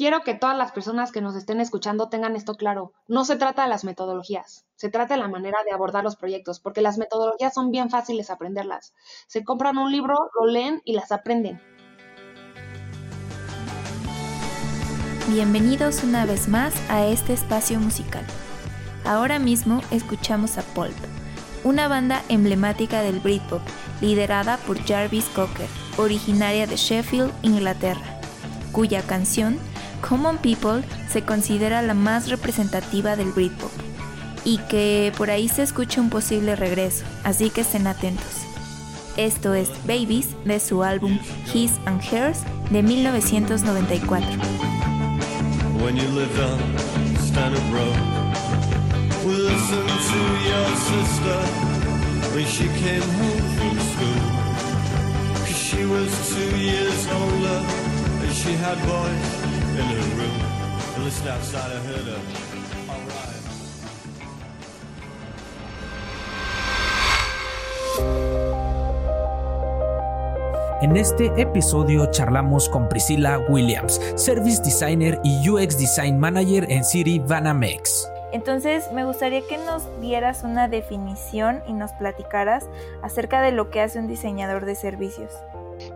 quiero que todas las personas que nos estén escuchando tengan esto claro. No se trata de las metodologías, se trata de la manera de abordar los proyectos, porque las metodologías son bien fáciles aprenderlas. Se compran un libro, lo leen y las aprenden. Bienvenidos una vez más a este espacio musical. Ahora mismo escuchamos a Pulp, una banda emblemática del Britpop, liderada por Jarvis Cocker, originaria de Sheffield, Inglaterra, cuya canción Common People se considera la más representativa del Britpop y que por ahí se escucha un posible regreso, así que estén atentos. Esto es Babies de su álbum His and Hers de 1994. When you lived on Standard Road, we listened to your sister when she came home from school. Cause she was two years older and she had boys En este episodio charlamos con Priscilla Williams, Service Designer y UX Design Manager en City Banamex. Entonces me gustaría que nos dieras una definición y nos platicaras acerca de lo que hace un diseñador de servicios.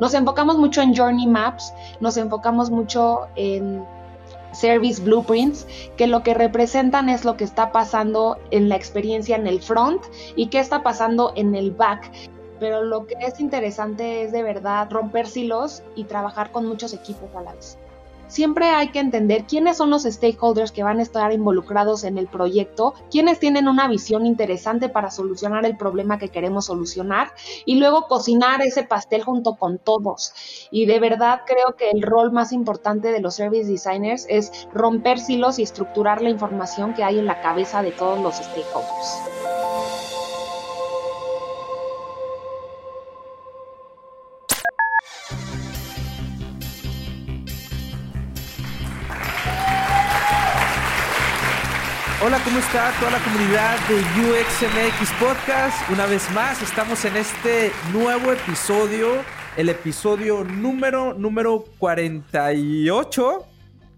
Nos enfocamos mucho en Journey Maps, nos enfocamos mucho en Service Blueprints, que lo que representan es lo que está pasando en la experiencia en el front y qué está pasando en el back. Pero lo que es interesante es de verdad romper silos y trabajar con muchos equipos a la vez siempre hay que entender quiénes son los stakeholders que van a estar involucrados en el proyecto, quiénes tienen una visión interesante para solucionar el problema que queremos solucionar y luego cocinar ese pastel junto con todos. Y de verdad creo que el rol más importante de los service designers es romper silos y estructurar la información que hay en la cabeza de todos los stakeholders. Hola, ¿cómo está toda la comunidad de UXMX Podcast? Una vez más, estamos en este nuevo episodio, el episodio número, número 48.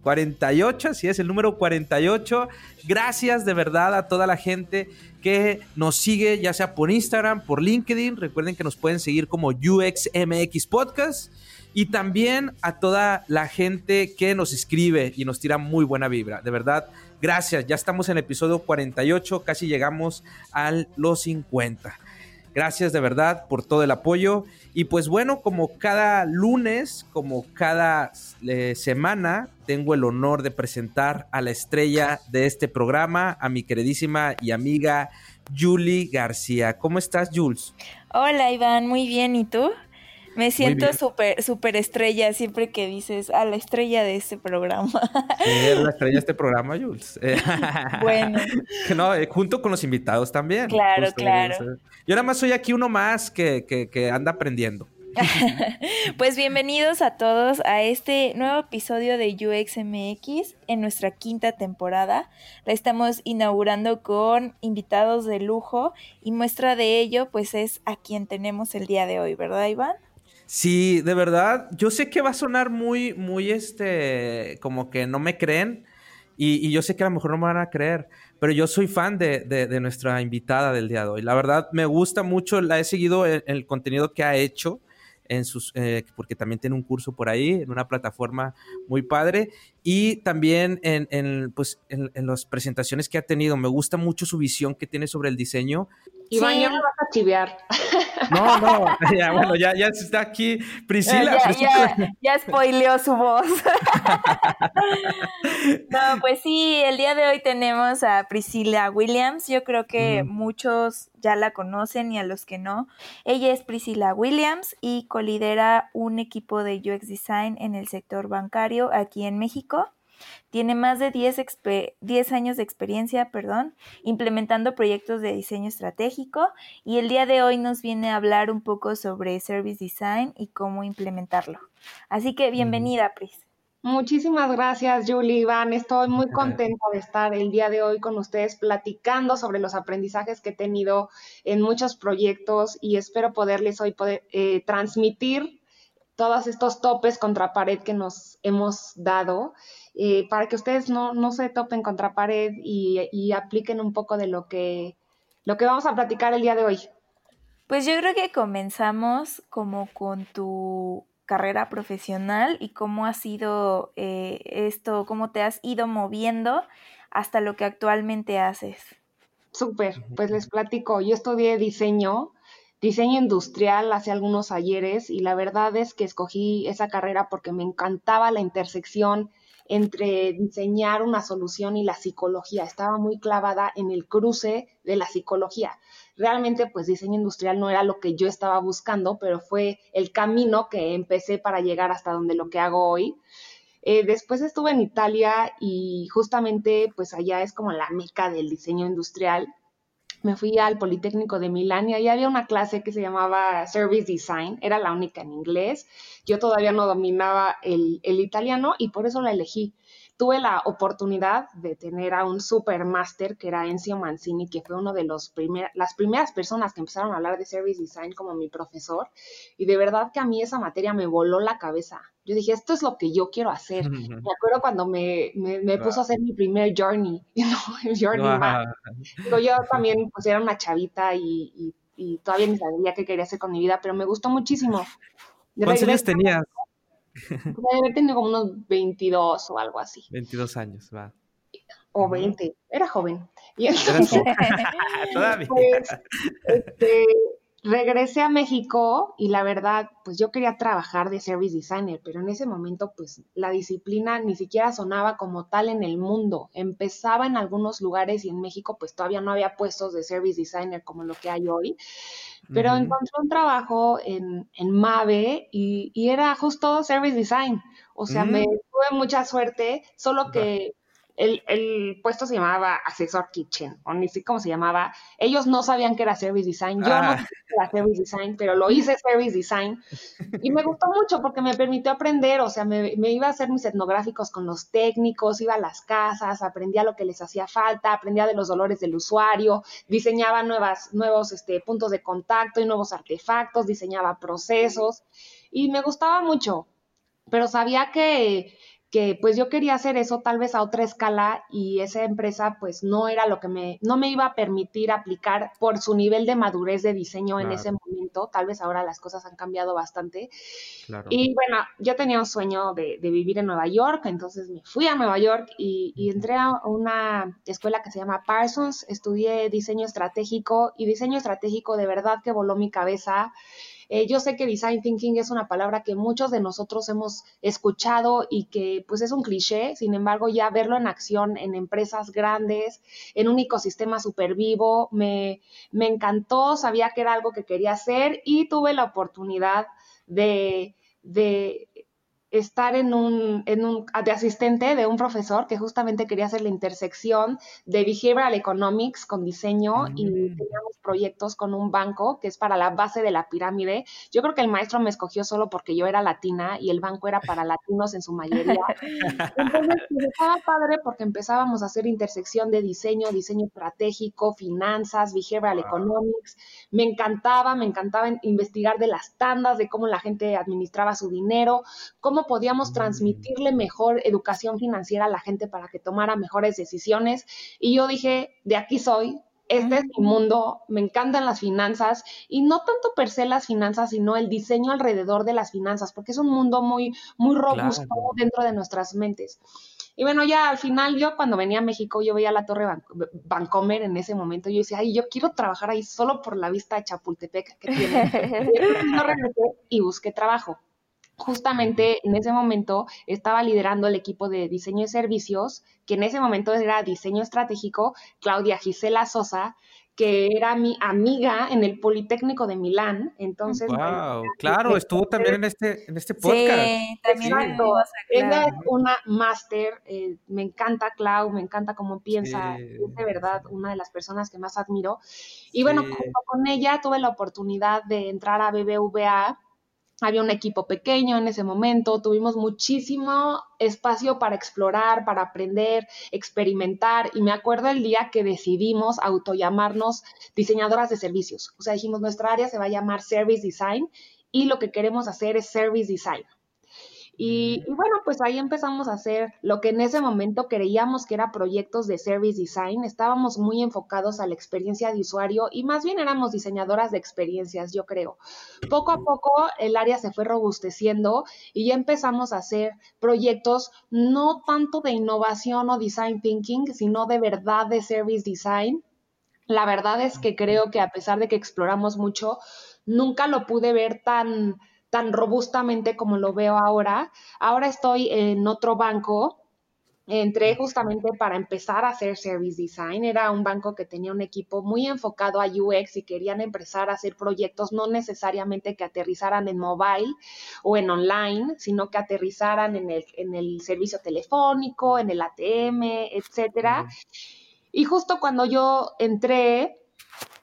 48, así es, el número 48. Gracias de verdad a toda la gente que nos sigue, ya sea por Instagram, por LinkedIn. Recuerden que nos pueden seguir como UXMX Podcast. Y también a toda la gente que nos escribe y nos tira muy buena vibra. De verdad, Gracias, ya estamos en el episodio 48, casi llegamos a los 50. Gracias de verdad por todo el apoyo. Y pues bueno, como cada lunes, como cada eh, semana, tengo el honor de presentar a la estrella de este programa, a mi queridísima y amiga Julie García. ¿Cómo estás, Jules? Hola, Iván, muy bien. ¿Y tú? Me siento súper super estrella siempre que dices a la estrella de este programa. Sí, la estrella de este programa, Jules. bueno. No, eh, junto con los invitados también. Claro, claro. Yo nada más soy aquí uno más que, que, que anda aprendiendo. pues bienvenidos a todos a este nuevo episodio de UXMX en nuestra quinta temporada. La estamos inaugurando con invitados de lujo y muestra de ello pues es a quien tenemos el día de hoy, ¿verdad Iván? Sí, de verdad, yo sé que va a sonar muy, muy, este, como que no me creen y, yo sé que a lo mejor no me van a creer, pero yo soy fan de, de, nuestra invitada del día de hoy. La verdad, me gusta mucho, la he seguido en, el contenido que ha hecho. En sus, eh, porque también tiene un curso por ahí, en una plataforma muy padre, y también en, en pues, en, las presentaciones que ha tenido. Me gusta mucho su visión que tiene sobre el diseño Iván, ya me vas a chivear. No, no, ya, bueno, ya, ya está aquí Priscila. Ya, ya, spoileó su voz. no, pues sí, el día de hoy tenemos a Priscila Williams. Yo creo que muchos ya la conocen y a los que no. Ella es Priscila Williams y colidera un equipo de UX Design en el sector bancario aquí en México. Tiene más de 10, años de experiencia perdón, implementando proyectos de diseño estratégico y el día de hoy nos viene a hablar un poco sobre Service Design y cómo implementarlo. Así que bienvenida, Pris. Muchísimas gracias, Julie Iván. Estoy muy contenta de estar el día de hoy con ustedes platicando sobre los aprendizajes que he tenido en muchos proyectos y espero poderles hoy poder, eh, transmitir todos estos topes contra pared que nos hemos dado, eh, para que ustedes no, no, se topen contra pared y, y, apliquen un poco de lo que, lo que vamos a platicar el día de hoy. Pues yo creo que comenzamos como con tu carrera profesional y cómo ha sido eh, esto, cómo te has ido moviendo hasta lo que actualmente haces. Súper, pues les platico, yo estudié diseño, diseño industrial hace algunos ayeres y la verdad es que escogí esa carrera porque me encantaba la intersección entre diseñar una solución y la psicología. Estaba muy clavada en el cruce de la psicología realmente pues diseño industrial no era lo que yo estaba buscando, pero fue el camino que empecé para llegar hasta donde lo que hago hoy. Eh, después estuve en Italia y justamente pues allá es como la meca del diseño industrial. Me fui al Politécnico de Milán y ahí había una clase que se llamaba Service Design, era la única en inglés. Yo todavía no dominaba el, el italiano y por eso la elegí tuve la oportunidad de tener a un supermaster que era Encio Mancini, que fue uno de los primer, las primeras personas que empezaron a hablar de service design como mi profesor. Y de verdad que a mí esa materia me voló la cabeza. Yo dije, esto es lo que yo quiero hacer. Me acuerdo cuando me, me, puso a hacer mi primer journey, el journey yo también pues era una chavita y, y, todavía ni sabía qué quería hacer con mi vida, pero me gustó muchísimo. ¿Cuántos años tenías? Debe tener como unos 22 o algo así. 22 años, va. O 20, era joven. Y entonces, Todavía. Pues, este, regresé a México y la verdad, pues yo quería trabajar de service designer, pero en ese momento, pues la disciplina ni siquiera sonaba como tal en el mundo. Empezaba en algunos lugares y en México, pues todavía no había puestos de service designer como lo que hay hoy. Pero encontré un trabajo en, en Mave y, y, era justo service design. O sea, me mm. tuve mucha suerte, solo que el, el, puesto se llamaba Asesor Kitchen, o ni sé cómo se llamaba. Ellos no sabían que era Service Design. Yo no ah. sabía que era Service Design, pero lo hice Service Design. Y me gustó mucho porque me permitió aprender. O sea, me, me, iba a hacer mis etnográficos con los técnicos, iba a las casas, aprendía lo que les hacía falta, aprendía de los dolores del usuario, diseñaba nuevas, nuevos este, puntos de contacto y nuevos artefactos, diseñaba procesos. Y me gustaba mucho. Pero sabía que que pues yo quería hacer eso tal vez a otra escala y esa empresa pues no era lo que me, no me iba a permitir aplicar por su nivel de madurez de diseño en ese momento, tal vez ahora las cosas han cambiado bastante. Y bueno, yo tenía un sueño de, vivir en Nueva York, entonces me fui a Nueva York y, y entré a una escuela que se llama Parsons, estudié diseño estratégico y diseño estratégico de verdad que voló mi cabeza. Eh, yo sé que design thinking es una palabra que muchos de nosotros hemos escuchado y que pues es un cliché, sin embargo ya verlo en acción en empresas grandes, en un ecosistema súper vivo, me, me encantó, sabía que era algo que quería hacer y tuve la oportunidad de, de estar en un, en un, de asistente de un profesor que justamente quería hacer la intersección de behavioral economics con diseño y mm. teníamos proyectos con un banco que es para la base de la pirámide. Yo creo que el maestro me escogió solo porque yo era latina y el banco era para latinos en su mayoría. Entonces, pues, estaba padre porque empezábamos a hacer intersección de diseño, diseño estratégico, finanzas, behavioral economics. Me encantaba, me encantaba investigar de las tandas, de cómo la gente administraba su dinero, cómo podíamos transmitirle mejor educación financiera a la gente para que tomara mejores decisiones. Y yo dije, de aquí soy, este es mi mundo, me encantan las finanzas y no tanto per se las finanzas, sino el diseño alrededor de las finanzas, porque es un mundo muy, muy robusto dentro de nuestras mentes. Y bueno, ya al final yo cuando venía a México, yo veía la Torre Bancomer en ese momento, yo decía, ay, yo quiero trabajar ahí solo por la vista de Chapultepec que tiene. y regresé y busqué trabajo justamente en ese momento estaba liderando el equipo de diseño de servicios, que en ese momento era diseño estratégico, Claudia Gisela Sosa, que era mi amiga en el Politécnico de Milán. Entonces, wow, claro, estuvo también en este, en este podcast. Sí, también Ella es una máster, eh, me encanta Clau, me encanta cómo piensa, es de verdad una de las personas que más admiro. Y bueno, con ella tuve la oportunidad de entrar a BBVA había un equipo pequeño en ese momento, tuvimos muchísimo espacio para explorar, para aprender, experimentar y me acuerdo el día que decidimos autollamarnos diseñadoras de servicios. O sea, dijimos, nuestra área se va a llamar Service Design y lo que queremos hacer es service design. Y, bueno, pues ahí empezamos a hacer lo que en ese momento creíamos que era proyectos de service design. Estábamos muy enfocados a la experiencia de usuario y más bien éramos diseñadoras de experiencias, yo creo. Poco a poco el área se fue robusteciendo y ya empezamos a hacer proyectos no tanto de innovación o design thinking, sino de verdad de service design. La verdad es que creo que a pesar de que exploramos mucho, nunca lo pude ver tan tan robustamente como lo veo ahora. Ahora estoy en otro banco. Entré justamente para empezar a hacer service design. Era un banco que tenía un equipo muy enfocado a UX y querían empezar a hacer proyectos no necesariamente que aterrizaran en mobile o en online, sino que aterrizaran en el, en el servicio telefónico, en el ATM, etcétera. Y justo cuando yo entré,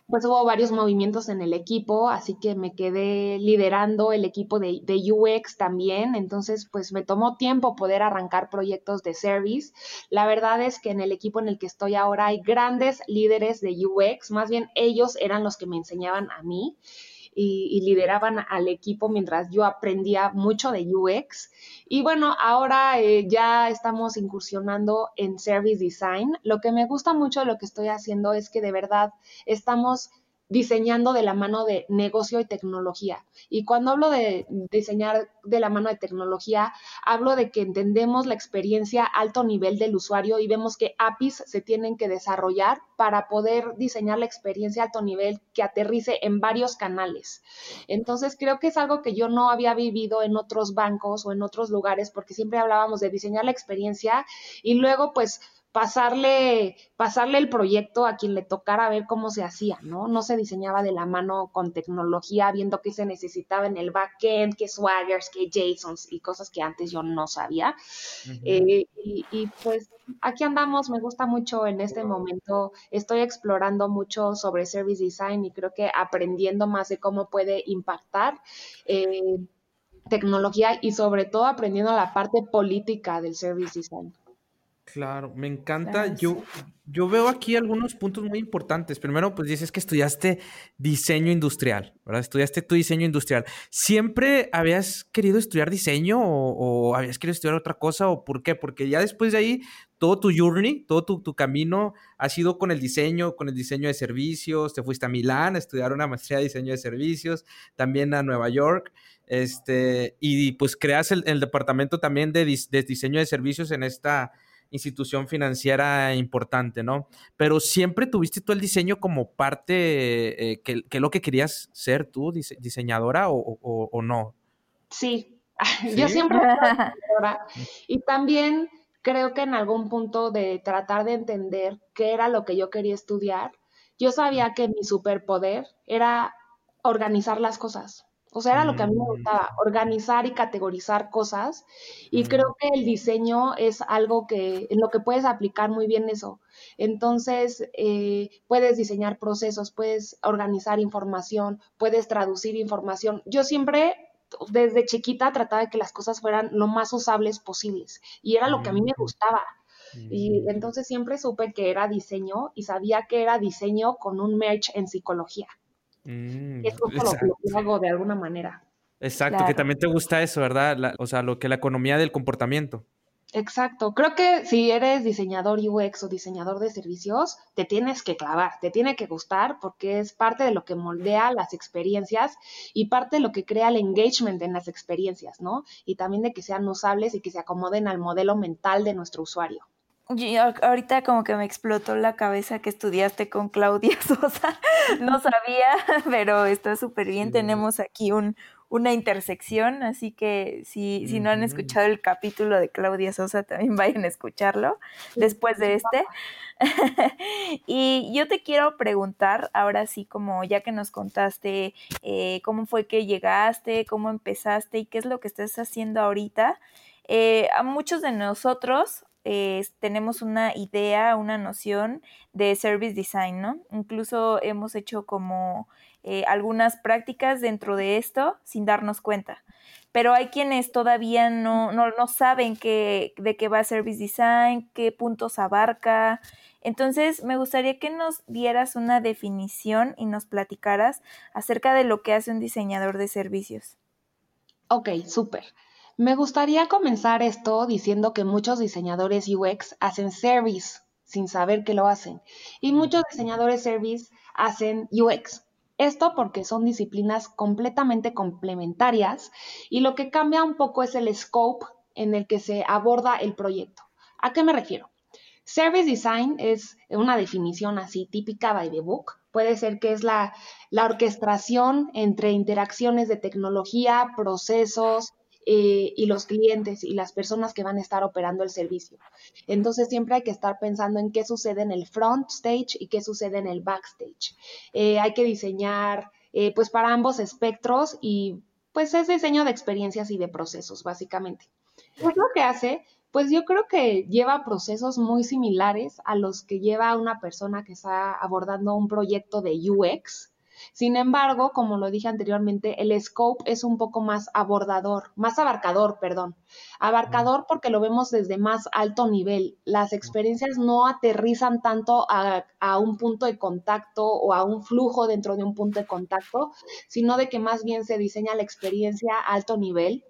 pues hubo varios movimientos en el equipo, así que me quedé liderando el equipo de, UX también, entonces pues me tomó tiempo poder arrancar proyectos de service. La verdad es que en el equipo en el que estoy ahora hay grandes líderes de UX, más bien ellos eran los que me enseñaban a mí y, lideraban al equipo mientras yo aprendía mucho de UX. Y bueno, ahora eh, ya estamos incursionando en Service Design. Lo que me gusta mucho de lo que estoy haciendo es que de verdad estamos diseñando de la mano de negocio y tecnología. Y cuando hablo de diseñar de la mano de tecnología, hablo de que entendemos la experiencia alto nivel del usuario y vemos que APIs se tienen que desarrollar para poder diseñar la experiencia alto nivel que aterrice en varios canales. Entonces, creo que es algo que yo no había vivido en otros bancos o en otros lugares porque siempre hablábamos de diseñar la experiencia y luego pues pasarle, pasarle el proyecto a quien le tocara ver cómo se hacía, ¿no? No se diseñaba de la mano con tecnología, viendo qué se necesitaba en el backend, qué swaggers, qué JSONs y cosas que antes yo no sabía. Eh, y, y, pues aquí andamos, me gusta mucho en este momento, estoy explorando mucho sobre service design y creo que aprendiendo más de cómo puede impactar. Eh, tecnología y sobre todo aprendiendo la parte política del service design. Claro, me encanta. Yo, yo veo aquí algunos puntos muy importantes. Primero, pues dices que estudiaste diseño industrial, ¿verdad? Estudiaste tu diseño industrial. ¿Siempre habías querido estudiar diseño o, habías querido estudiar otra cosa o por qué? Porque ya después de ahí, todo tu journey, todo tu, tu camino ha sido con el diseño, con el diseño de servicios. Te fuiste a Milán a estudiar una maestría de diseño de servicios, también a Nueva York. Este, y pues creas el, departamento también de, de diseño de servicios en esta institución financiera importante, ¿no? Pero siempre tuviste tú el diseño como parte, eh, que, que, lo que querías ser tú, diseñadora o, no. Sí, yo siempre diseñadora. Y también creo que en algún punto de tratar de entender qué era lo que yo quería estudiar, yo sabía que mi superpoder era organizar las cosas. O sea, era lo que a mí me mm. gustaba, organizar y categorizar cosas. Y mm. creo que el diseño es algo que en lo que puedes aplicar muy bien eso. Entonces, eh, puedes diseñar procesos, puedes organizar información, puedes traducir información. Yo siempre, desde chiquita, trataba de que las cosas fueran lo más usables posibles. Y era lo que a mí me mm. gustaba. Y entonces siempre supe que era diseño y sabía que era diseño con un merch en psicología. Mm, es lo que hago de alguna manera. Exacto, que también te gusta eso, ¿verdad? o sea, lo que la economía del comportamiento. Exacto. Creo que si eres diseñador UX o diseñador de servicios, te tienes que clavar, te tiene que gustar porque es parte de lo que moldea las experiencias y parte de lo que crea el engagement en las experiencias, ¿no? Y también de que sean usables y que se acomoden al modelo mental de nuestro usuario ahorita como que me explotó la cabeza que estudiaste con Claudia Sosa. No sabía, pero está súper bien. Tenemos aquí un, una intersección, así que si, si no han escuchado el capítulo de Claudia Sosa, también vayan a escucharlo después de este. y yo te quiero preguntar, ahora sí, como ya que nos contaste eh, cómo fue que llegaste, cómo empezaste y qué es lo que estás haciendo ahorita. Eh, a muchos de nosotros tenemos una idea, una noción de service design, ¿no? Incluso hemos hecho como eh, algunas prácticas dentro de esto sin darnos cuenta. Pero hay quienes todavía no, no, saben qué, de qué va Service Design, qué puntos abarca. Entonces, me gustaría que nos dieras una definición y nos platicaras acerca de lo que hace un diseñador de servicios. Ok, súper. Me gustaría comenzar esto diciendo que muchos diseñadores UX hacen service sin saber que lo hacen y muchos diseñadores service hacen UX. Esto porque son disciplinas completamente complementarias y lo que cambia un poco es el scope en el que se aborda el proyecto. ¿A qué me refiero? Service Design es una definición así típica by the book. Puede ser que es la, la orquestación entre interacciones de tecnología, procesos, eh, y los clientes y las personas que van a estar operando el servicio. Entonces siempre hay que estar pensando en qué sucede en el front stage y qué sucede en el backstage. Eh, hay que diseñar eh, pues para ambos espectros y pues es diseño de experiencias y de procesos básicamente. ¿Qué es lo que hace? Pues yo creo que lleva procesos muy similares a los que lleva una persona que está abordando un proyecto de UX sin embargo, como lo dije anteriormente, el scope es un poco más abordador, más abarcador, perdón. Abarcador porque lo vemos desde más alto nivel. Las experiencias no aterrizan tanto a, a un punto de contacto o a un flujo dentro de un punto de contacto, sino de que más bien se diseña la experiencia a alto nivel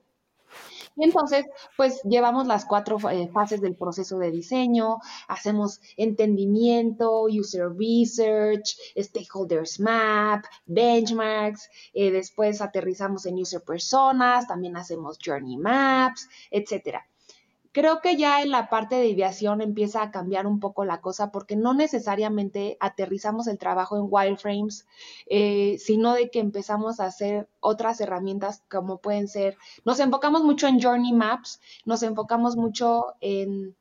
y entonces, pues llevamos las cuatro eh, fases del proceso de diseño, hacemos entendimiento, user research, stakeholders map, benchmarks, eh, después aterrizamos en user personas, también hacemos journey maps, etcétera. Creo que ya en la parte de ideación empieza a cambiar un poco la cosa porque no necesariamente aterrizamos el trabajo en wireframes, eh, sino de que empezamos a hacer otras herramientas como pueden ser, nos enfocamos mucho en journey maps, nos enfocamos mucho en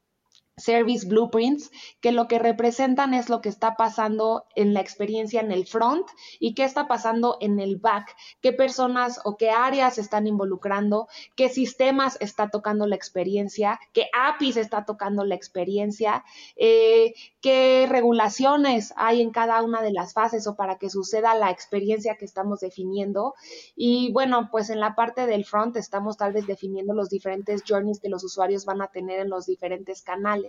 Service Blueprints, que lo que representan es lo que está pasando en la experiencia en el front y qué está pasando en el back, qué personas o qué áreas están involucrando, qué sistemas está tocando la experiencia, qué APIs está tocando la experiencia, eh, qué regulaciones hay en cada una de las fases o para que suceda la experiencia que estamos definiendo. Y bueno, pues en la parte del front estamos tal vez definiendo los diferentes journeys que los usuarios van a tener en los diferentes canales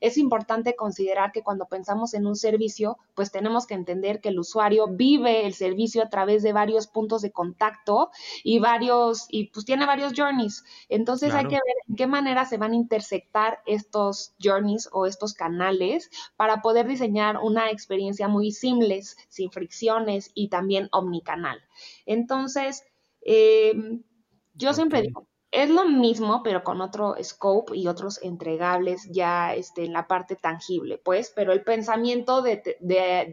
es importante considerar que cuando pensamos en un servicio, pues tenemos que entender que el usuario vive el servicio a través de varios puntos de contacto y varios, y pues tiene varios journeys. Entonces hay que ver en qué manera se van a intersectar estos journeys o estos canales para poder diseñar una experiencia muy simples, sin fricciones y también omnicanal. Entonces, eh, yo siempre digo, es lo mismo, pero con otro scope y otros entregables ya este, en la parte tangible, pues, pero el pensamiento de,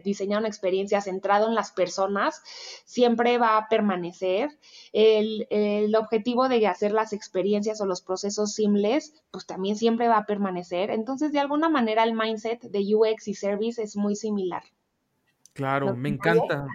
diseñar una experiencia centrado en las personas siempre va a permanecer. El, el, objetivo de hacer las experiencias o los procesos simples, pues también siempre va a permanecer. Entonces, de alguna manera, el mindset de UX y Service es muy similar. Claro, me encanta.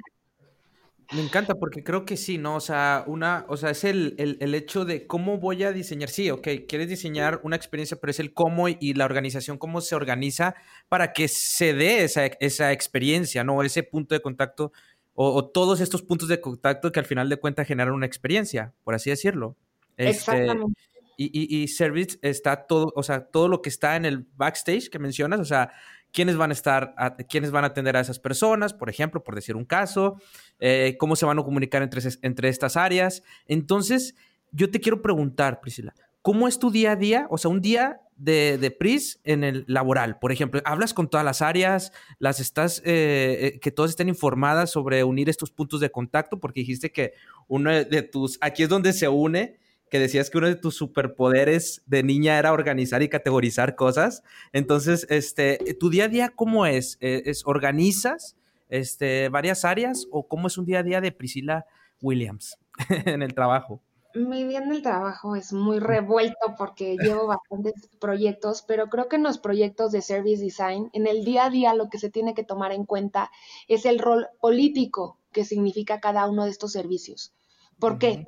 Me encanta porque creo que sí, ¿no? O sea, una, o sea, es el, el, hecho de cómo voy a diseñar. Sí, ok, quieres diseñar una experiencia, pero es el cómo y la organización, cómo se organiza para que se dé esa, esa experiencia, ¿no? Ese punto de contacto o, todos estos puntos de contacto que al final de cuentas generan una experiencia, por así decirlo. Este, Exactamente. Y, y, y, Service está todo, o sea, todo lo que está en el backstage que mencionas, o sea, quiénes van a estar, quiénes van a atender a esas personas, por ejemplo, por decir un caso, eh, cómo se van a comunicar entre, entre estas áreas. Entonces, yo te quiero preguntar, Priscila, ¿cómo es tu día a día? O sea, un día de, de PRIS en el laboral, por ejemplo, hablas con todas las áreas, las estás, eh, eh, que todas estén informadas sobre unir estos puntos de contacto, porque dijiste que uno de tus, aquí es donde se une que decías que uno de tus superpoderes de niña era organizar y categorizar cosas. Entonces, este, ¿tu día a día cómo es? Eh, ¿Es organizas este, varias áreas o cómo es un día a día de Priscila Williams en el trabajo? Mi día en el trabajo es muy revuelto porque llevo bastantes proyectos, pero creo que en los proyectos de Service Design, en el día a día lo que se tiene que tomar en cuenta es el rol político que significa cada uno de estos servicios. ¿Por qué?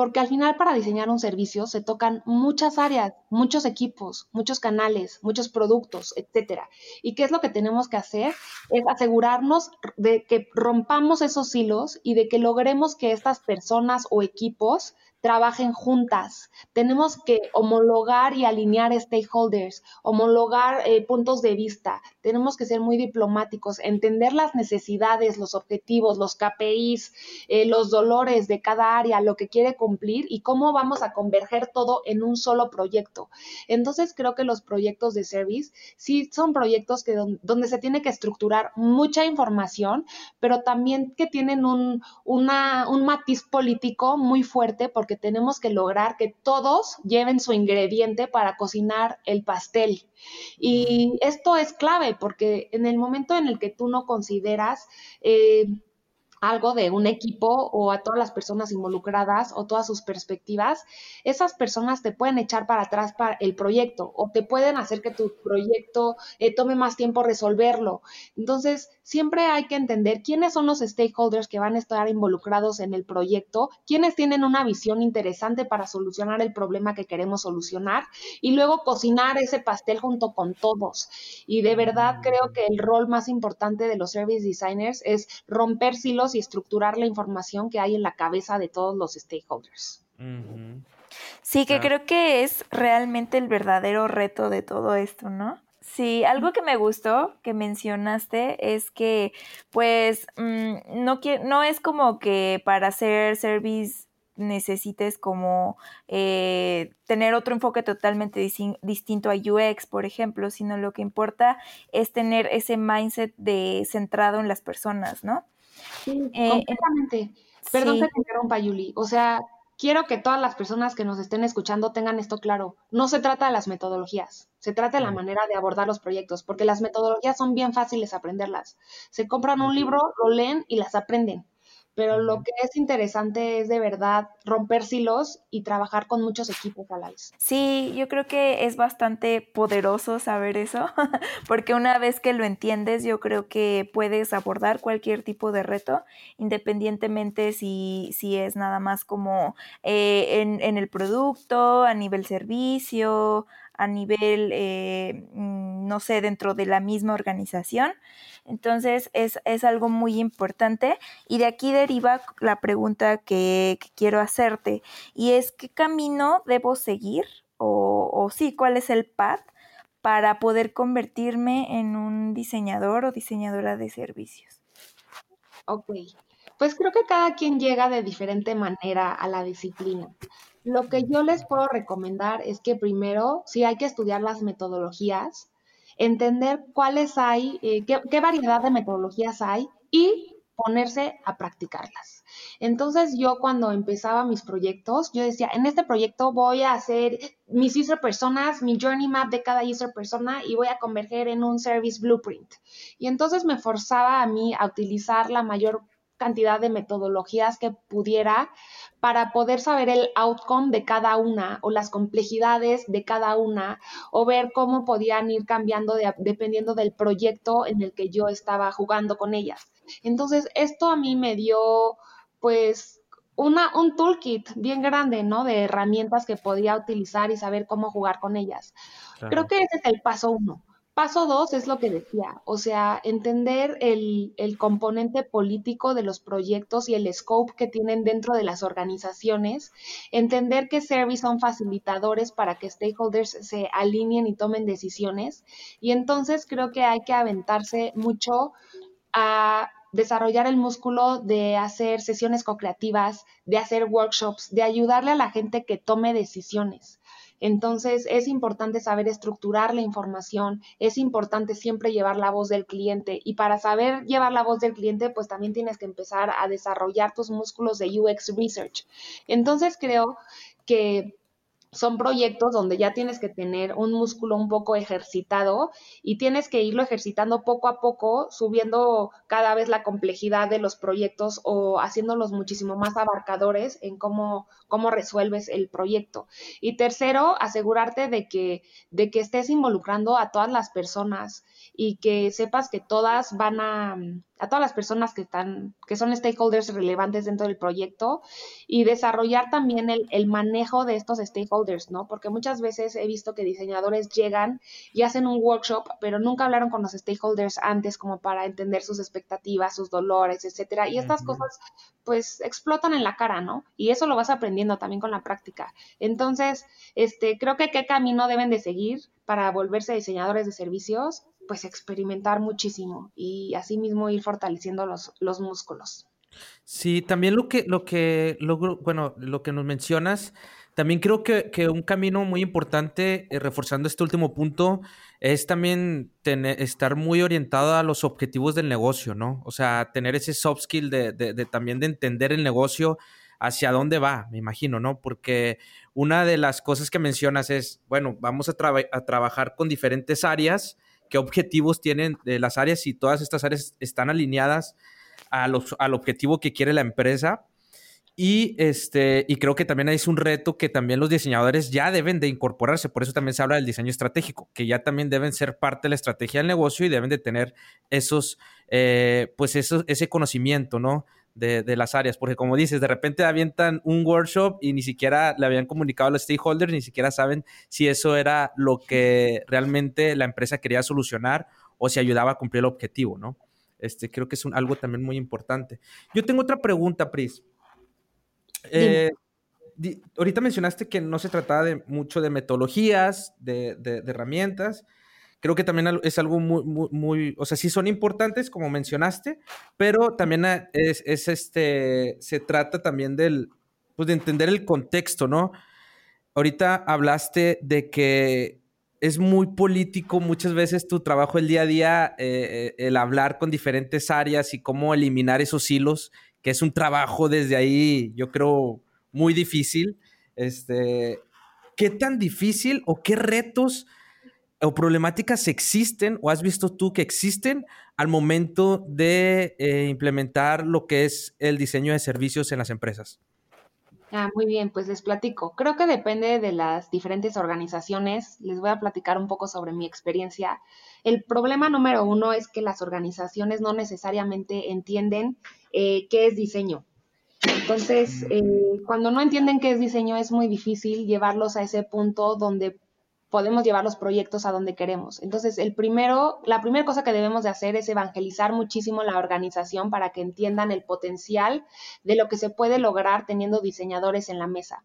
Porque al final para diseñar un servicio se tocan muchas áreas, muchos equipos, muchos canales, muchos productos, etcétera. ¿Y qué es lo que tenemos que hacer? Es asegurarnos de que rompamos esos hilos y de que logremos que estas personas o equipos trabajen juntas. Tenemos que homologar y alinear stakeholders, homologar eh, puntos de vista. Tenemos que ser muy diplomáticos, entender las necesidades, los objetivos, los KPIs, eh, los dolores de cada área, lo que quiere cumplir y cómo vamos a converger todo en un solo proyecto. Entonces creo que los proyectos de service sí son proyectos que donde se tiene que estructurar mucha información, pero también que tienen un, un matiz político muy fuerte porque que tenemos que lograr que todos lleven su ingrediente para cocinar el pastel. Y esto es clave porque en el momento en el que tú no consideras eh, algo de un equipo o a todas las personas involucradas o todas sus perspectivas, esas personas te pueden echar para atrás para el proyecto o te pueden hacer que tu proyecto eh, tome más tiempo resolverlo. Entonces, siempre hay que entender quiénes son los stakeholders que van a estar involucrados en el proyecto, quiénes tienen una visión interesante para solucionar el problema que queremos solucionar y luego cocinar ese pastel junto con todos. Y de verdad creo que el rol más importante de los service designers es romper silos y estructurar la información que hay en la cabeza de todos los stakeholders. Sí, que creo que es realmente el verdadero reto de todo esto, ¿no? Sí, algo que me gustó que mencionaste es que, pues, mm, no, no es como que para hacer service necesites como eh, tener otro enfoque totalmente distinto a UX, por ejemplo, sino lo que importa es tener ese mindset de centrado en las personas, ¿no? Sí, eh, completamente. Perdón que te interrumpa, Yuli. O sea, quiero que todas las personas que nos estén escuchando tengan esto claro. No se trata de las metodologías, se trata de la manera de abordar los proyectos, porque las metodologías son bien fáciles aprenderlas. Se compran un libro, lo leen y las aprenden pero lo que es interesante es de verdad romper silos y trabajar con muchos equipos a la vez. Sí, yo creo que es bastante poderoso saber eso, porque una vez que lo entiendes, yo creo que puedes abordar cualquier tipo de reto, independientemente si, si es nada más como eh, en, en el producto, a nivel servicio, a nivel, eh, mm, no sé, dentro de la misma organización. Entonces es, algo muy importante y de aquí deriva la pregunta que, quiero hacerte y es qué camino debo seguir o, o sí, cuál es el path para poder convertirme en un diseñador o diseñadora de servicios. Ok, pues creo que cada quien llega de diferente manera a la disciplina. Lo que yo les puedo recomendar es que primero, sí hay que estudiar las metodologías, entender cuáles hay, eh, qué, variedad de metodologías hay y ponerse a practicarlas. Entonces yo cuando empezaba mis proyectos, yo decía, en este proyecto voy a hacer mis user personas, mi journey map de cada user persona y voy a converger en un service blueprint. Y entonces me forzaba a mí a utilizar la mayor cantidad de metodologías que pudiera para poder saber el outcome de cada una o las complejidades de cada una o ver cómo podían ir cambiando dependiendo del proyecto en el que yo estaba jugando con ellas. Entonces, esto a mí me dio pues una, un toolkit bien grande, ¿no? De herramientas que podía utilizar y saber cómo jugar con ellas. Creo que ese es el paso uno. Paso dos es lo que decía, o sea, entender el, componente político de los proyectos y el scope que tienen dentro de las organizaciones, entender que service son facilitadores para que stakeholders se alineen y tomen decisiones. Y entonces creo que hay que aventarse mucho a desarrollar el músculo de hacer sesiones co-creativas, de hacer workshops, de ayudarle a la gente que tome decisiones. Entonces, es importante saber estructurar la información, es importante siempre llevar la voz del cliente y para saber llevar la voz del cliente, pues también tienes que empezar a desarrollar tus músculos de UX Research. Entonces, creo que son proyectos donde ya tienes que tener un músculo un poco ejercitado y tienes que irlo ejercitando poco a poco, subiendo cada vez la complejidad de los proyectos o haciéndolos muchísimo más abarcadores en cómo, cómo resuelves el proyecto. Y tercero, asegurarte de que, de que estés involucrando a todas las personas y que sepas que todas van a a todas las personas que están, que son stakeholders relevantes dentro del proyecto y desarrollar también el, el, manejo de estos stakeholders, ¿no? Porque muchas veces he visto que diseñadores llegan y hacen un workshop, pero nunca hablaron con los stakeholders antes como para entender sus expectativas, sus dolores, etcétera. Y estas cosas, pues, explotan en la cara, ¿no? Y eso lo vas aprendiendo también con la práctica. Entonces, este, creo que qué camino deben de seguir para volverse diseñadores de servicios pues experimentar muchísimo y así mismo ir fortaleciendo los, los músculos. Sí, también lo que, lo que, bueno, lo que nos mencionas, también creo que, un camino muy importante, eh, reforzando este último punto, es también tener, estar muy orientado a los objetivos del negocio, ¿no? O sea, tener ese soft skill de, de, también de entender el negocio hacia dónde va, me imagino, ¿no? Porque una de las cosas que mencionas es, bueno, vamos a, a trabajar con diferentes áreas, qué objetivos tienen las áreas y todas estas áreas están alineadas a los, al objetivo que quiere la empresa. Y, este, y creo que también es un reto que también los diseñadores ya deben de incorporarse. Por eso también se habla del diseño estratégico, que ya también deben ser parte de la estrategia del negocio y deben de tener esos, eh, pues eso, ese conocimiento, ¿no? De, las áreas, porque como dices, de repente avientan un workshop y ni siquiera le habían comunicado a los stakeholders, ni siquiera saben si eso era lo que realmente la empresa quería solucionar o si ayudaba a cumplir el objetivo, ¿no? Este, creo que es algo también muy importante. Yo tengo otra pregunta, Pris. Eh, ahorita mencionaste que no se trataba de mucho de metodologías, de, de herramientas, creo que también es algo muy, muy, o sea, sí son importantes, como mencionaste, pero también es, es, este, se trata también del, pues de entender el contexto, ¿no? Ahorita hablaste de que es muy político muchas veces tu trabajo el día a día, eh, eh, el hablar con diferentes áreas y cómo eliminar esos hilos, que es un trabajo desde ahí, yo creo, muy difícil. Este, ¿Qué tan difícil o qué retos o problemáticas existen o has visto tú que existen al momento de eh, implementar lo que es el diseño de servicios en las empresas? Ah, muy bien, pues les platico. Creo que depende de las diferentes organizaciones. Les voy a platicar un poco sobre mi experiencia. El problema número uno es que las organizaciones no necesariamente entienden eh, qué es diseño. Entonces, eh, cuando no entienden qué es diseño, es muy difícil llevarlos a ese punto donde podemos llevar los proyectos a donde queremos. Entonces, el primero, la primera cosa que debemos de hacer es evangelizar muchísimo la organización para que entiendan el potencial de lo que se puede lograr teniendo diseñadores en la mesa.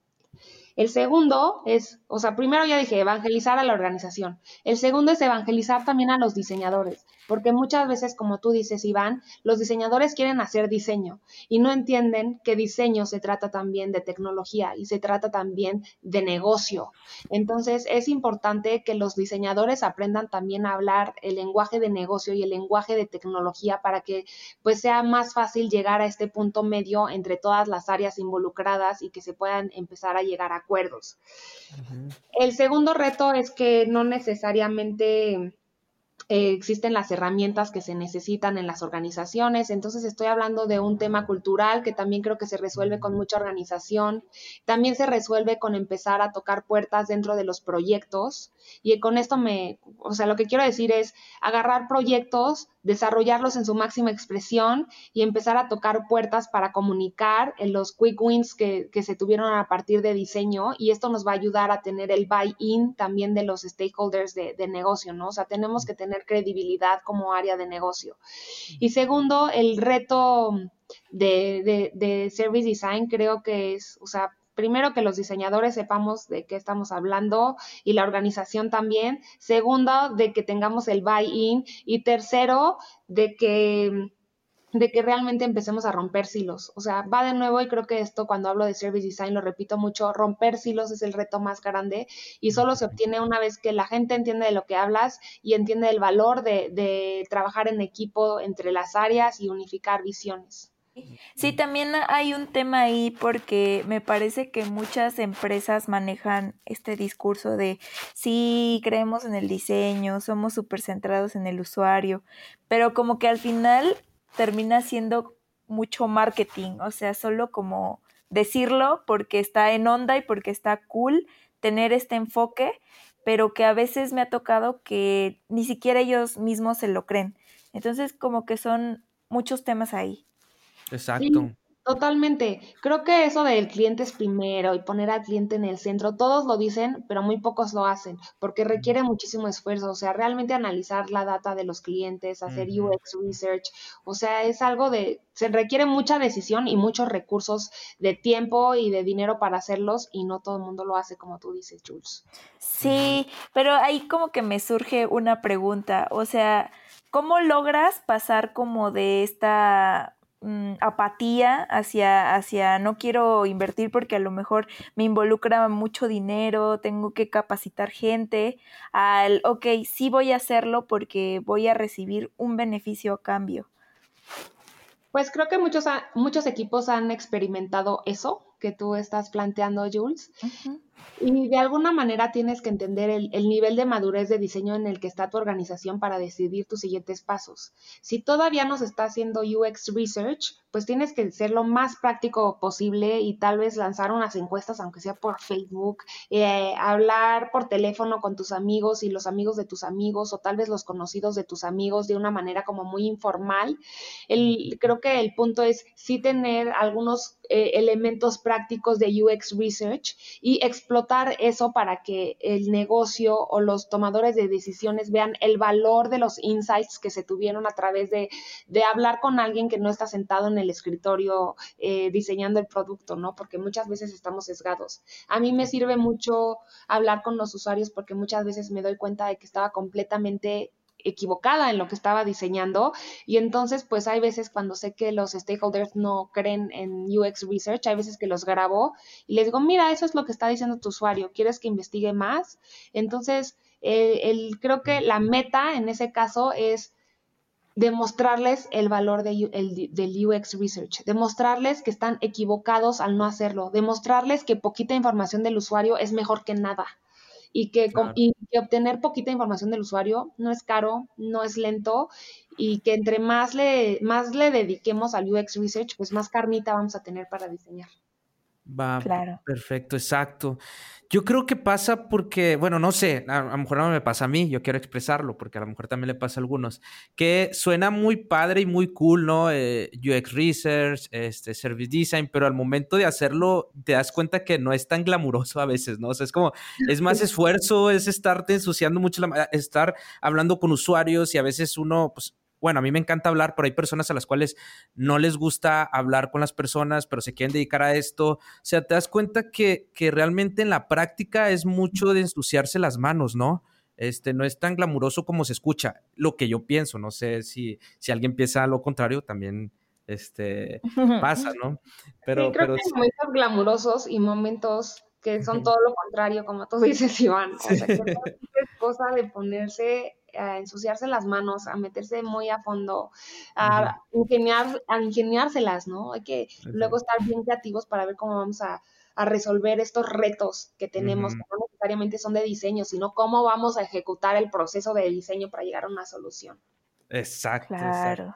El segundo es, o sea, primero ya dije, evangelizar a la organización. El segundo es evangelizar también a los diseñadores, porque muchas veces, como tú dices, Iván, los diseñadores quieren hacer diseño y no entienden que diseño se trata también de tecnología y se trata también de negocio. Entonces, es importante que los diseñadores aprendan también a hablar el lenguaje de negocio y el lenguaje de tecnología para que pues sea más fácil llegar a este punto medio entre todas las áreas involucradas y que se puedan empezar a llegar a acuerdos. El segundo reto es que no necesariamente eh, existen las herramientas que se necesitan en las organizaciones. Entonces estoy hablando de un tema cultural que también creo que se resuelve con mucha organización. También se resuelve con empezar a tocar puertas dentro de los proyectos. Y con esto me, o sea, lo que quiero decir es agarrar proyectos, desarrollarlos en su máxima expresión y empezar a tocar puertas para comunicar en los quick wins que, se tuvieron a partir de diseño. Y esto nos va a ayudar a tener el buy-in también de los stakeholders de, de negocio, ¿no? O sea, tenemos que tener credibilidad como área de negocio. Y segundo, el reto de, de, service design creo que es, o sea, primero que los diseñadores sepamos de qué estamos hablando y la organización también. Segundo, de que tengamos el buy-in. Y tercero, de que de que realmente empecemos a romper silos. O sea, va de nuevo y creo que esto cuando hablo de service design lo repito mucho, romper silos es el reto más grande y solo se obtiene una vez que la gente entiende de lo que hablas y entiende el valor de, de trabajar en equipo entre las áreas y unificar visiones. Sí, también hay un tema ahí porque me parece que muchas empresas manejan este discurso de sí, creemos en el diseño, somos súper centrados en el usuario, pero como que al final termina siendo mucho marketing, o sea, solo como decirlo porque está en onda y porque está cool tener este enfoque, pero que a veces me ha tocado que ni siquiera ellos mismos se lo creen. Entonces, como que son muchos temas ahí. Exacto. Totalmente. Creo que eso del cliente es primero y poner al cliente en el centro, todos lo dicen, pero muy pocos lo hacen, porque requiere muchísimo esfuerzo. O sea, realmente analizar la data de los clientes, hacer UX research, o sea, es algo de, se requiere mucha decisión y muchos recursos de tiempo y de dinero para hacerlos y no todo el mundo lo hace como tú dices, Jules. Sí, pero ahí como que me surge una pregunta, o sea, ¿cómo logras pasar como de esta Mm, apatía hacia, hacia no quiero invertir porque a lo mejor me involucra mucho dinero, tengo que capacitar gente, al, ok, sí voy a hacerlo porque voy a recibir un beneficio a cambio. Pues creo que muchos, muchos equipos han experimentado eso que tú estás planteando, Jules. Y de alguna manera tienes que entender el, nivel de madurez de diseño en el que está tu organización para decidir tus siguientes pasos. Si todavía no se está haciendo UX Research, pues tienes que ser lo más práctico posible y tal vez lanzar unas encuestas, aunque sea por Facebook, eh, hablar por teléfono con tus amigos y los amigos de tus amigos o tal vez los conocidos de tus amigos de una manera como muy informal. El, creo que el punto es sí tener algunos eh, elementos prácticos de UX Research y explotar eso para que el negocio o los tomadores de decisiones vean el valor de los insights que se tuvieron a través de, hablar con alguien que no está sentado en el el escritorio eh, diseñando el producto, ¿no? Porque muchas veces estamos sesgados. A mí me sirve mucho hablar con los usuarios porque muchas veces me doy cuenta de que estaba completamente equivocada en lo que estaba diseñando. Y entonces pues hay veces cuando sé que los stakeholders no creen en UX Research, hay veces que los grabo y les digo, mira, eso es lo que está diciendo tu usuario, ¿quieres que investigue más? Entonces, el, creo que la meta en ese caso es demostrarles el valor de, del UX Research, demostrarles que están equivocados al no hacerlo, demostrarles que poquita información del usuario es mejor que nada y que, obtener poquita información del usuario no es caro, no es lento y que entre más le, más le dediquemos al UX Research, pues más carnita vamos a tener para diseñar. Va, claro. perfecto, exacto. Yo creo que pasa porque, bueno, no sé, a, lo mejor no me pasa a mí, yo quiero expresarlo porque a lo mejor también le pasa a algunos, que suena muy padre y muy cool, ¿no? Eh, UX Research, este, Service Design, pero al momento de hacerlo te das cuenta que no es tan glamuroso a veces, ¿no? O sea, es como, es más esfuerzo, es estarte ensuciando mucho, la, estar hablando con usuarios y a veces uno, pues, bueno, a mí me encanta hablar, pero hay personas a las cuales no les gusta hablar con las personas, pero se quieren dedicar a esto. O sea, te das cuenta que, que realmente en la práctica es mucho de ensuciarse las manos, ¿no? Este, no es tan glamuroso como se escucha, lo que yo pienso, no sé si, si alguien piensa a lo contrario, también este, pasa, ¿no? Pero, creo que hay momentos glamurosos y momentos que son todo lo contrario, como tú dices, Iván. O sea, que es cosa de ponerse a ensuciarse las manos, a meterse muy a fondo, a, ingeniar, a ingeniárselas, ¿no? Hay que luego estar bien creativos para ver cómo vamos a, resolver estos retos que tenemos, que no necesariamente son de diseño, sino cómo vamos a ejecutar el proceso de diseño para llegar a una solución. Exacto. Claro.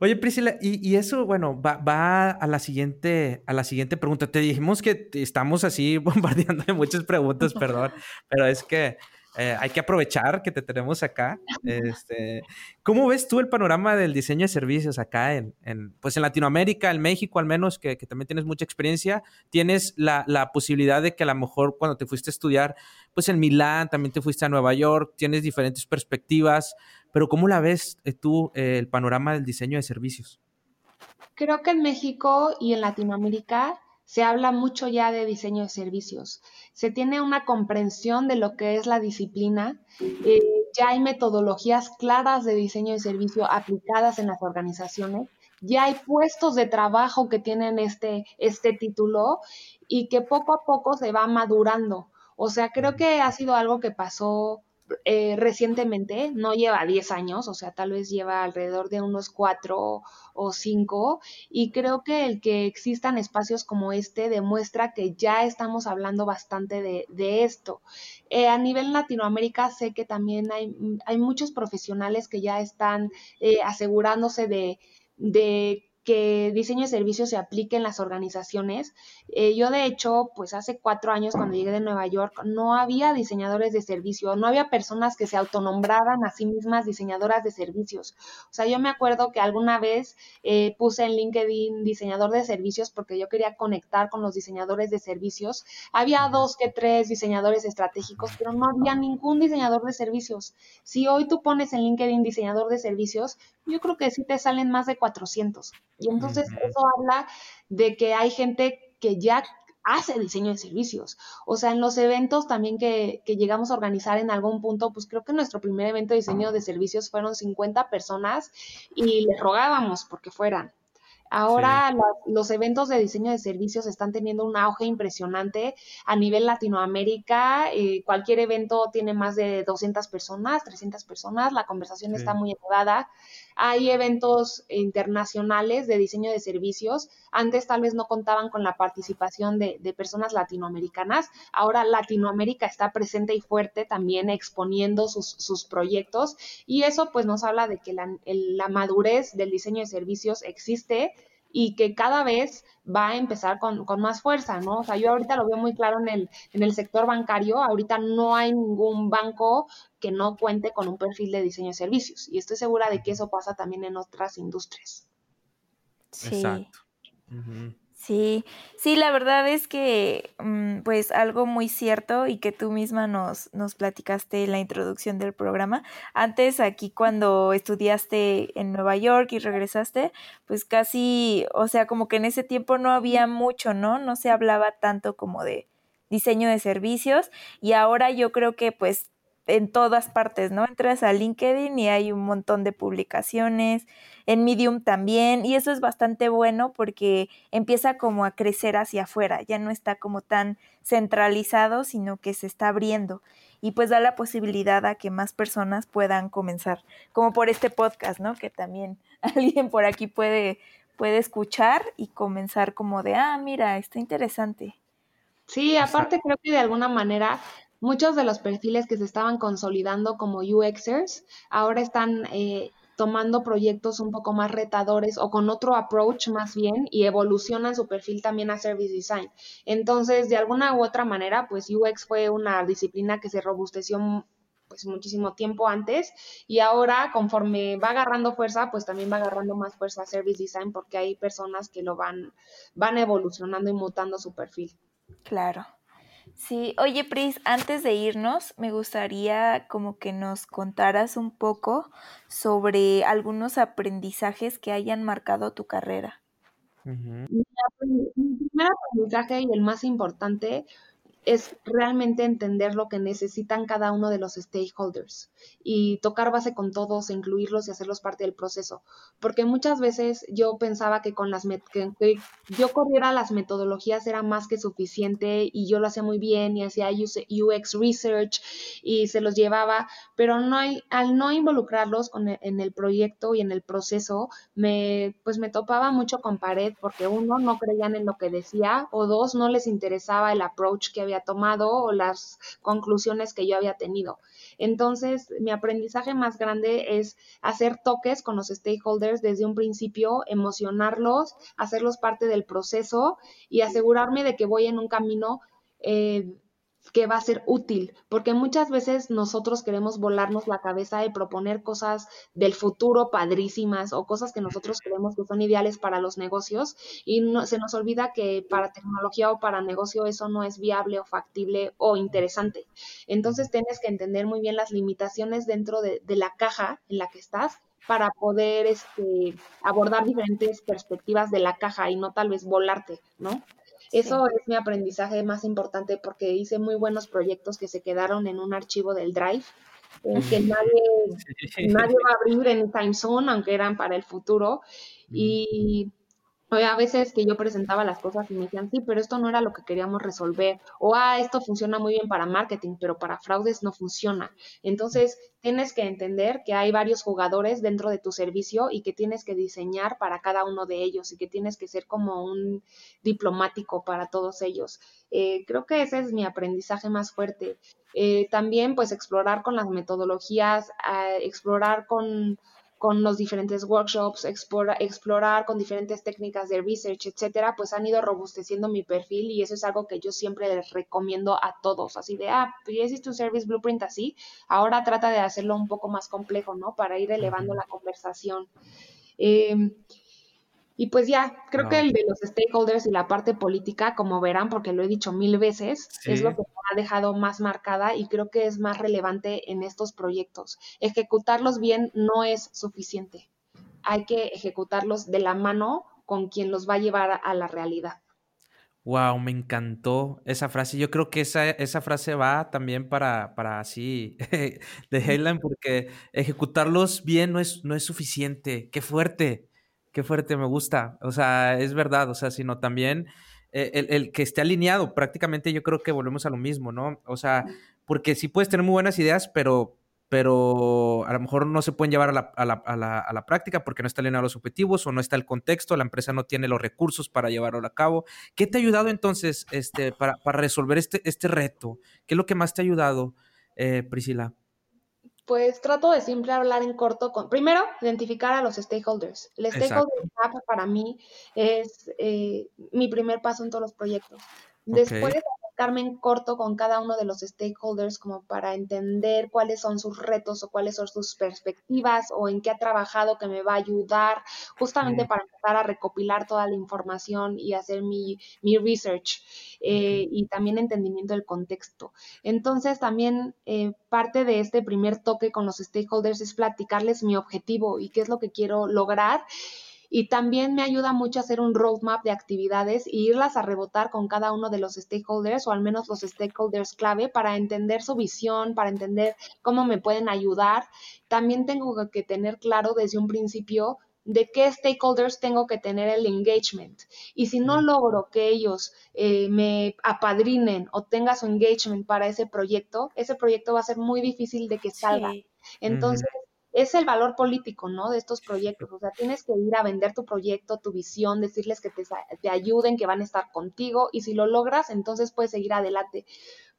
Oye, Priscila, y, eso, bueno, va, va, a la siguiente, a la siguiente pregunta. Te dijimos que estamos así bombardeando de muchas preguntas, perdón, pero es que eh, hay que aprovechar que te tenemos acá. Este, ¿Cómo ves tú el panorama del diseño de servicios acá en, pues en Latinoamérica, en México al menos, que, también tienes mucha experiencia? Tienes la, posibilidad de que a lo mejor cuando te fuiste a estudiar, pues en Milán, también te fuiste a Nueva York, tienes diferentes perspectivas, pero ¿cómo la ves eh, tú eh, el panorama del diseño de servicios? Creo que en México y en Latinoamérica se habla mucho ya de diseño de servicios. Se tiene una comprensión de lo que es la disciplina. Eh, ya hay metodologías claras de diseño de servicio aplicadas en las organizaciones. Ya hay puestos de trabajo que tienen este, este título y que poco a poco se va madurando. O sea, creo que ha sido algo que pasó eh, recientemente, no lleva 10 años, o sea, tal vez lleva alrededor de unos 4 o 5, y creo que el que existan espacios como este demuestra que ya estamos hablando bastante de, esto. Eh, a nivel Latinoamérica sé que también hay, hay muchos profesionales que ya están eh, asegurándose de, de que diseño de servicios se aplique en las organizaciones. Eh, yo, de hecho, pues hace cuatro años cuando llegué de Nueva York, no había diseñadores de servicio, no había personas que se autonombraran a sí mismas diseñadoras de servicios. O sea, yo me acuerdo que alguna vez eh, puse en LinkedIn diseñador de servicios porque yo quería conectar con los diseñadores de servicios. Había dos que tres diseñadores estratégicos, pero no había ningún diseñador de servicios. Si hoy tú pones en LinkedIn diseñador de servicios, yo creo que sí te salen más de 400. Y entonces eso habla de que hay gente que ya hace diseño de servicios. O sea, en los eventos también que, que, llegamos a organizar en algún punto, pues creo que nuestro primer evento de diseño de servicios fueron 50 personas y les rogábamos porque fueran. Ahora los eventos de diseño de servicios están teniendo un auge impresionante a nivel Latinoamérica. Eh, cualquier evento tiene más de 200 personas, 300 personas. La conversación está muy elevada. Hay eventos internacionales de diseño de servicios. Antes tal vez no contaban con la participación de, personas latinoamericanas. Ahora Latinoamérica está presente y fuerte también exponiendo sus, proyectos. Y eso pues nos habla de que la, madurez del diseño de servicios existe y que cada vez va a empezar con, más fuerza, ¿no? O sea, yo ahorita lo veo muy claro en el, en el sector bancario, ahorita no hay ningún banco que no cuente con un perfil de diseño de servicios y estoy segura de que eso pasa también en otras industrias. Sí. Exacto. Sí, sí, la verdad es que, mm, pues, algo muy cierto y que tú misma nos, nos platicaste en la introducción del programa. Antes, aquí cuando estudiaste en Nueva York y regresaste, pues casi, o sea, como que en ese tiempo no había mucho, ¿no? No se hablaba tanto como de diseño de servicios y ahora yo creo que pues en todas partes, ¿no? Entras a LinkedIn y hay un montón de publicaciones, en Medium también, y eso es bastante bueno porque empieza como a crecer hacia afuera, ya no está como tan centralizado, sino que se está abriendo y pues da la posibilidad a que más personas puedan comenzar, como por este podcast, ¿no? Que también alguien por aquí puede, puede escuchar y comenzar como de, ah, mira, está interesante. Sí, aparte creo que de alguna manera muchos de los perfiles que se estaban consolidando como UXers ahora están eh, tomando proyectos un poco más retadores o con otro approach más bien y evolucionan su perfil también a service design. Entonces, de alguna u otra manera, pues UX fue una disciplina que se robusteció pues muchísimo tiempo antes y ahora conforme va agarrando fuerza, pues también va agarrando más fuerza a service design porque hay personas que lo van van evolucionando y mutando su perfil. Claro. Sí, oye Pris, antes de irnos, me gustaría como que nos contaras un poco sobre algunos aprendizajes que hayan marcado tu carrera. Mi primer aprendizaje y el más importante es realmente entender lo que necesitan cada uno de los stakeholders y tocar base con todos, e incluirlos y hacerlos parte del proceso. Porque muchas veces yo pensaba que con las que, yo corriera las metodologías era más que suficiente y yo lo hacía muy bien y hacía UX research y se los llevaba, pero no al no involucrarlos con e, en el proyecto y en el proceso, me, pues me topaba mucho con pared porque uno, no creían en lo que decía o dos, no les interesaba el approach que había tomado o las conclusiones que yo había tenido. Entonces, mi aprendizaje más grande es hacer toques con los stakeholders desde un principio, emocionarlos, hacerlos parte del proceso y asegurarme de que voy en un camino eh, que va a ser útil, porque muchas veces nosotros queremos volarnos la cabeza y proponer cosas del futuro padrísimas o cosas que nosotros creemos que son ideales para los negocios y se nos olvida que para tecnología o para negocio eso no es viable o factible o interesante. Entonces tienes que entender muy bien las limitaciones dentro de, de la caja en la que estás para poder este, abordar diferentes perspectivas de la caja y no tal vez volarte, ¿no? Eso es mi aprendizaje más importante porque hice muy buenos proyectos que se quedaron en un archivo del Drive, eh, que nadie, nadie va a abrir en Time Zone, aunque eran para el futuro. Y a veces que yo presentaba las cosas y me decían, sí, pero esto no era lo que queríamos resolver. O, ah, esto funciona muy bien para marketing, pero para fraudes no funciona. Entonces, tienes que entender que hay varios jugadores dentro de tu servicio y que tienes que diseñar para cada uno de ellos y que tienes que ser como un diplomático para todos ellos. Eh, creo que ese es mi aprendizaje más fuerte. Eh, también, pues, explorar con las metodologías, explorar con con los diferentes workshops, explorar con diferentes técnicas de research, etcétera, pues han ido robusteciendo mi perfil y eso es algo que yo siempre les recomiendo a todos, así de, ah, pues ya hiciste un service blueprint así, ahora trata de hacerlo un poco más complejo, ¿no? Para ir elevando la conversación. Em, y pues ya, creo que el de los stakeholders y la parte política, como verán, porque lo he dicho mil veces, es lo que me ha dejado más marcada y creo que es más relevante en estos proyectos. Ejecutarlos bien no es suficiente. Hay que ejecutarlos de la mano con quien los va a llevar a la realidad. Wow, me encantó esa frase. Yo creo que esa, esa frase va también para, para así de Helen, porque ejecutarlos bien no es, no es suficiente. Qué fuerte qué fuerte, me gusta. O sea, es verdad, o sea, sino también eh, el, que esté alineado, prácticamente yo creo que volvemos a lo mismo, ¿no? O sea, porque sí puedes tener muy buenas ideas, pero, pero a lo mejor no se pueden llevar a la, a la, a la, a la práctica porque no está alineado los objetivos o no está el contexto, la empresa no tiene los recursos para llevarlo a cabo. ¿Qué te ha ayudado entonces este, para, para resolver este, este reto? ¿Qué es lo que más te ha ayudado, eh, Priscila? Pues trato de siempre hablar en corto con, primero, identificar a los stakeholders. El stakeholder map para mí es eh, mi primer paso en todos los proyectos. Después en corto con cada uno de los stakeholders como para entender cuáles son sus retos o cuáles son sus perspectivas o en qué ha trabajado que me va a ayudar, justamente para empezar a recopilar toda la información y hacer mi, mi research eh, y también entendimiento del contexto. Entonces también eh, parte de este primer toque con los stakeholders es platicarles mi objetivo y qué es lo que quiero lograr y también me ayuda mucho a hacer un roadmap de actividades e irlas a rebotar con cada uno de los stakeholders o al menos los stakeholders clave para entender su visión, para entender cómo me pueden ayudar. También tengo que tener claro desde un principio de qué stakeholders tengo que tener el engagement. Y si no logro que ellos eh, me apadrinen o tenga su engagement para ese proyecto, ese proyecto va a ser muy difícil de que salga. Entonces, es el valor político, ¿no? De estos proyectos. O sea, tienes que ir a vender tu proyecto, tu visión, decirles que te, te ayuden, que van a estar contigo y si lo logras, entonces puedes seguir adelante.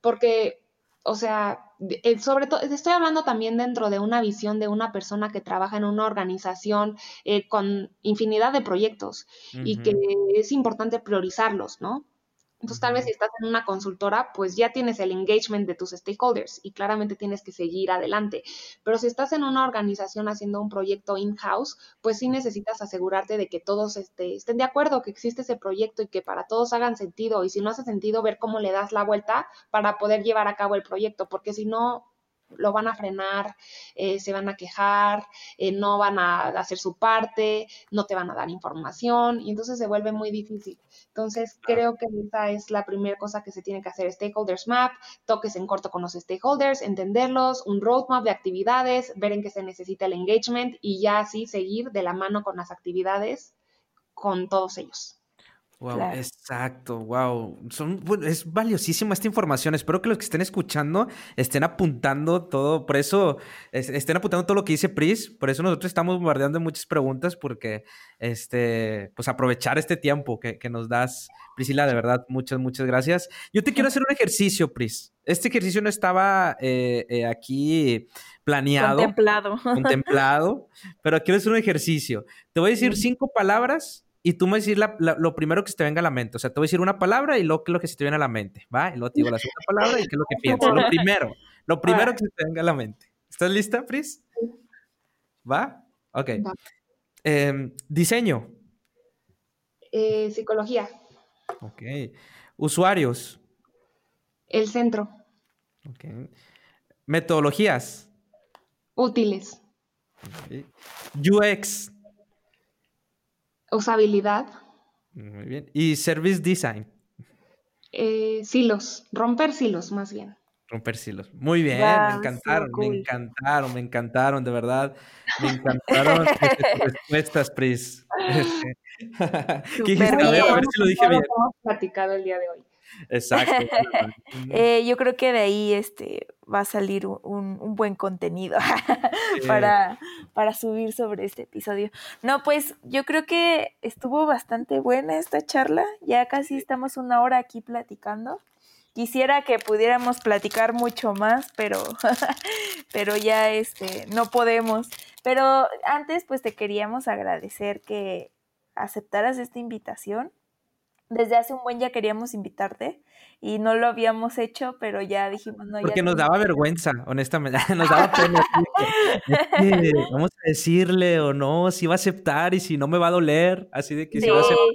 Porque, o sea, eh, sobre todo, estoy hablando también dentro de una visión de una persona que trabaja en una organización eh, con infinidad de proyectos y que es importante priorizarlos, ¿no? Entonces, tal vez si estás en una consultora, pues ya tienes el engagement de tus stakeholders y claramente tienes que seguir adelante. Pero si estás en una organización haciendo un proyecto in-house, pues sí necesitas asegurarte de que todos este, estén de acuerdo, que existe ese proyecto y que para todos hagan sentido. Y si no hace sentido, ver cómo le das la vuelta para poder llevar a cabo el proyecto, porque si no, lo van a frenar, eh, se van a quejar, eh, no van a hacer su parte, no te van a dar información y entonces se vuelve muy difícil. Entonces creo que esa es la primera cosa que se tiene que hacer, stakeholders map, toques en corto con los stakeholders, entenderlos, un roadmap de actividades, ver en qué se necesita el engagement y ya así seguir de la mano con las actividades con todos ellos. Wow, exacto, wow. Son, es valiosísima esta información. Espero que los que estén escuchando estén apuntando todo. Por eso, estén apuntando todo lo que dice Pris. Por eso nosotros estamos bombardeando muchas preguntas, porque este, pues aprovechar este tiempo que, que nos das, Priscila, de verdad, muchas, muchas gracias. Yo te quiero hacer un ejercicio, Pris. Este ejercicio no estaba eh, eh, aquí planeado. Contemplado. Contemplado, pero quiero hacer un ejercicio. Te voy a decir cinco palabras y tú me decir lo primero que se te venga a la mente. O sea, te voy a decir una palabra y luego qué es lo que se te viene a la mente, ¿va? Y luego te digo la segunda palabra y qué es lo que piensas. Lo primero, lo primero que se te venga a la mente. ¿Estás lista, Pris? ¿Va? Ok. Em, diseño. Eh, psicología. Ok. Usuarios. El centro. Ok. Metodologías. Útiles. UX. Usabilidad. Muy bien. ¿Y service design? Eh, silos, romper silos más bien. Romper silos. Muy bien, me encantaron, me encantaron, me encantaron, de verdad. Me encantaron tus respuestas, Pris. ¿Qué dijiste? A ver, a ver si lo dije bien. Hemos platicado el día de hoy. Exacto. eh, yo creo que de ahí este, va a salir un, un buen contenido para, para subir sobre este episodio. No, pues yo creo que estuvo bastante buena esta charla. Ya casi estamos una hora aquí platicando. quisiera que pudiéramos platicar mucho más, pero, pero ya este, no podemos. Pero antes, pues te queríamos agradecer que aceptaras esta invitación. Desde hace un buen ya queríamos invitarte y no lo habíamos hecho, pero ya dijimos, no, Porque nos daba vergüenza, honestamente, nos daba pena. vamos a decirle o no, si va a aceptar y si no me va a doler, así de que sí, va a aceptar.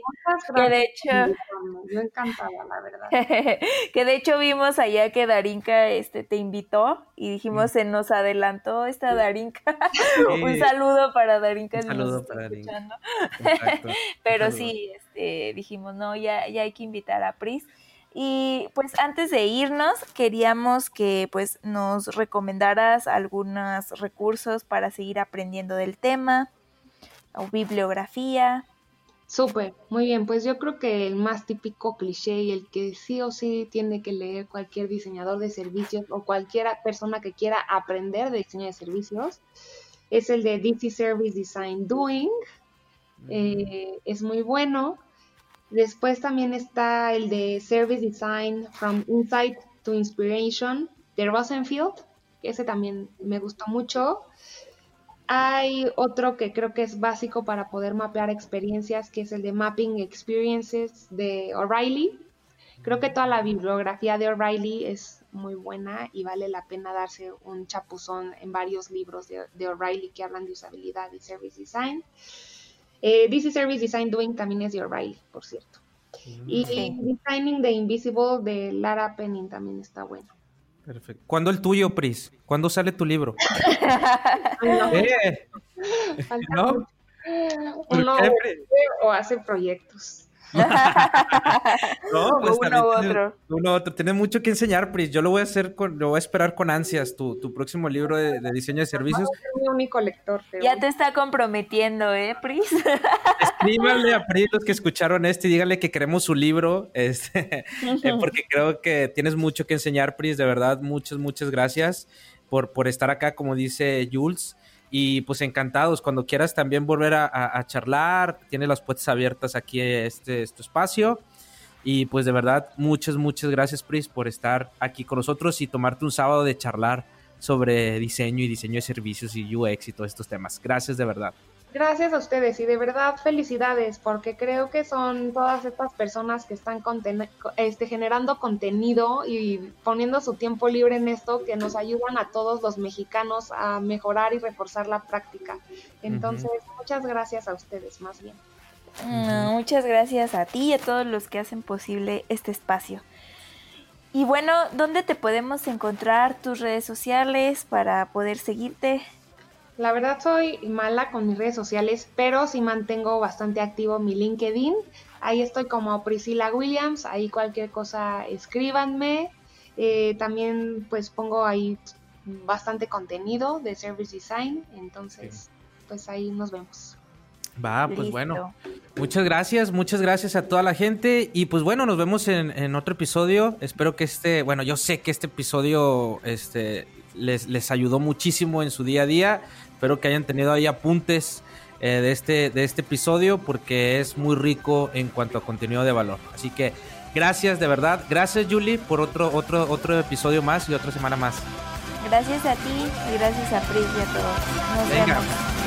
Que de hecho, yo encantada, la verdad. que de hecho vimos allá que Darinka este, te invitó y dijimos, se nos adelantó esta Darinka. un saludo para Darinka. Un saludo para Darinka. pero sí, este, dijimos, no, ya, ya hay que invitar a Pris. Y pues antes de irnos, queríamos que pues nos recomendaras algunos recursos para seguir aprendiendo del tema o bibliografía. Súper, muy bien. Pues yo creo que el más típico cliché y el que sí o sí tiene que leer cualquier diseñador de servicios o cualquier persona que quiera aprender de diseño de servicios es el de DC Service Design Doing. Eh, es muy bueno. Después también está el de Service Design from Insight to Inspiration de Rosenfield, que ese también me gustó mucho. Hay otro que creo que es básico para poder mapear experiencias, que es el de Mapping Experiences de O'Reilly. Creo que toda la bibliografía de O'Reilly es muy buena y vale la pena darse un chapuzón en varios libros de, de O'Reilly que hablan de usabilidad y service design. Eh, DC Service Design Doing también es de O'Reilly, por cierto. Y Designing the Invisible de Lara Penning también está bueno. Perfecto. ¿Cuándo el tuyo, Pris? ¿Cuándo sale tu libro? no. ¿Eh? ¿No? Uno o hace proyectos. no, pues uno u otro. Uno otro. Tienes mucho que enseñar, Pris. Yo lo voy a hacer con, lo voy a esperar con ansias, tu, tu próximo libro de, diseño de servicios. mi único lector. Ya te está comprometiendo, ¿eh, Pris? Escríbanle a Pris los que escucharon este y díganle que queremos su libro, este, eh, porque creo que tienes mucho que enseñar, Pris. De verdad, muchas, muchas gracias por, por estar acá, como dice Jules. Y pues encantados, cuando quieras también volver a, charlar, tiene las puertas abiertas aquí este, este espacio. Y pues de verdad, muchas, muchas gracias, Pris, por estar aquí con nosotros y tomarte un sábado de charlar sobre diseño y diseño de servicios y UX y todos estos temas. Gracias de verdad. Gracias a ustedes y de verdad felicidades porque creo que son todas estas personas que están este, generando contenido y poniendo su tiempo libre en esto que nos ayudan a todos los mexicanos a mejorar y reforzar la práctica. Entonces, muchas gracias a ustedes más bien. muchas gracias a ti y a todos los que hacen posible este espacio. Y bueno, ¿dónde te podemos encontrar tus redes sociales para poder seguirte? La verdad soy mala con mis redes sociales, pero sí mantengo bastante activo mi LinkedIn. Ahí estoy como Priscilla Williams, ahí cualquier cosa escríbanme. Eh, también pues pongo ahí bastante contenido de Service Design, entonces pues ahí nos vemos. Va, pues bueno. Muchas gracias, muchas gracias a toda la gente. Y pues bueno, nos vemos en, en, otro episodio. Espero que este, bueno, yo sé que este episodio este, les, les ayudó muchísimo en su día a día. Espero que hayan tenido ahí apuntes eh, de, este, de este episodio porque es muy rico en cuanto a contenido de valor. Así que gracias de verdad. Gracias Julie por otro, otro, otro episodio más y otra semana más. Gracias a ti y gracias a Pris y a todos. Nos vemos.